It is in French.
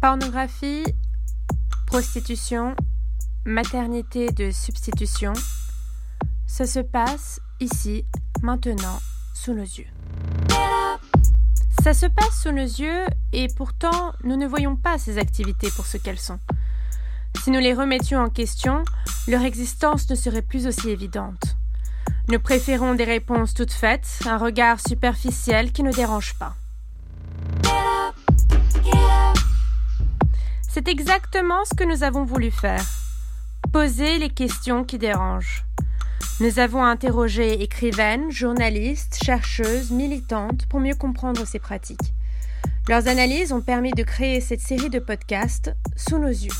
Pornographie, prostitution, maternité de substitution, ça se passe ici, maintenant, sous nos yeux. Ça se passe sous nos yeux et pourtant nous ne voyons pas ces activités pour ce qu'elles sont. Si nous les remettions en question, leur existence ne serait plus aussi évidente. Nous préférons des réponses toutes faites, un regard superficiel qui ne dérange pas. C'est exactement ce que nous avons voulu faire. Poser les questions qui dérangent. Nous avons interrogé écrivaines, journalistes, chercheuses, militantes pour mieux comprendre ces pratiques. Leurs analyses ont permis de créer cette série de podcasts sous nos yeux.